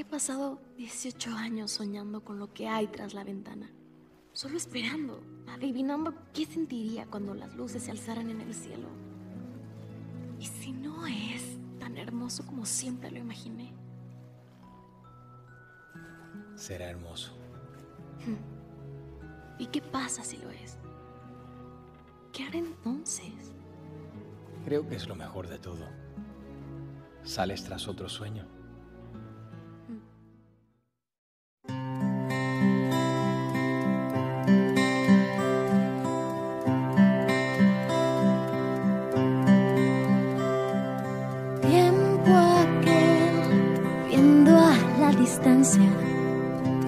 He pasado 18 años soñando con lo que hay tras la ventana. Solo esperando, adivinando qué sentiría cuando las luces se alzaran en el cielo. ¿Y si no es tan hermoso como siempre lo imaginé? Será hermoso. ¿Y qué pasa si lo es? ¿Qué haré entonces? Creo que es lo mejor de todo. Sales tras otro sueño.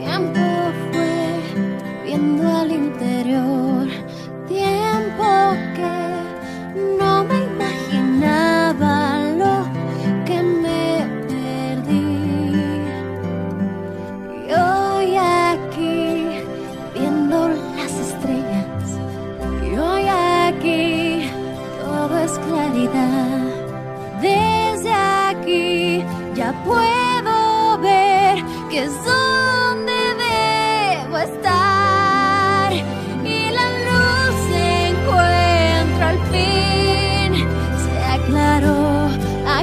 Tiempo fue, viendo al interior. Tiempo que no me imaginaba lo que me perdí. Y hoy aquí, viendo las estrellas. Y hoy aquí, todo es claridad. Desde aquí ya puedo ver que es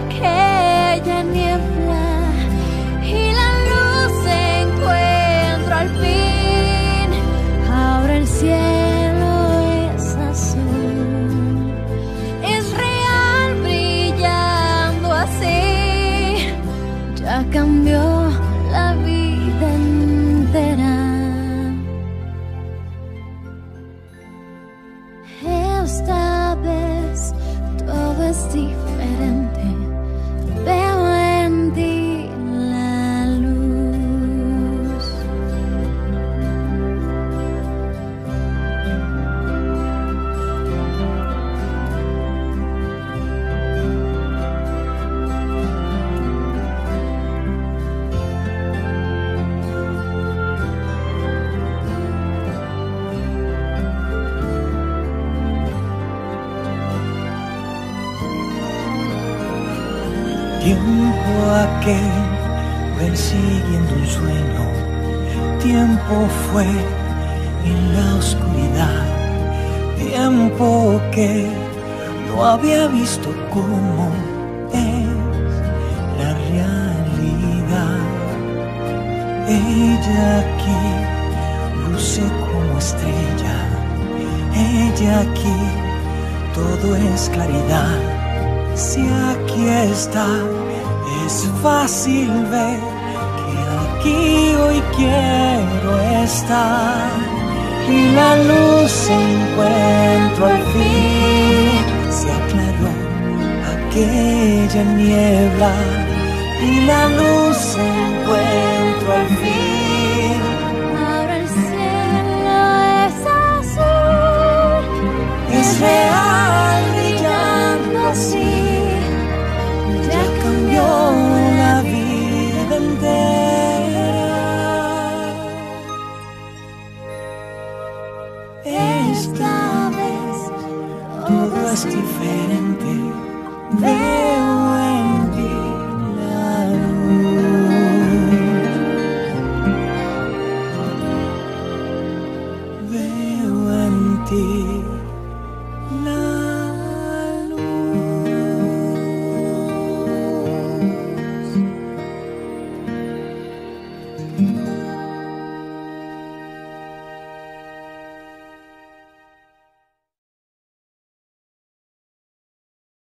aquella niebla. Y la luz se encuentra al fin. Ahora el cielo es azul es real brillando así. Ya cambió la vida entera. Esta vez todo es diferente. Tiempo aquel persiguiendo un sueño, tiempo fue en la oscuridad, tiempo que no había visto cómo es la realidad. Ella aquí luce como estrella, ella aquí todo es claridad. Si aquí está, es fácil ver que aquí hoy quiero estar. Y la luz encuentro al fin, se aclaró aquella niebla. Y la luz encuentro diferente.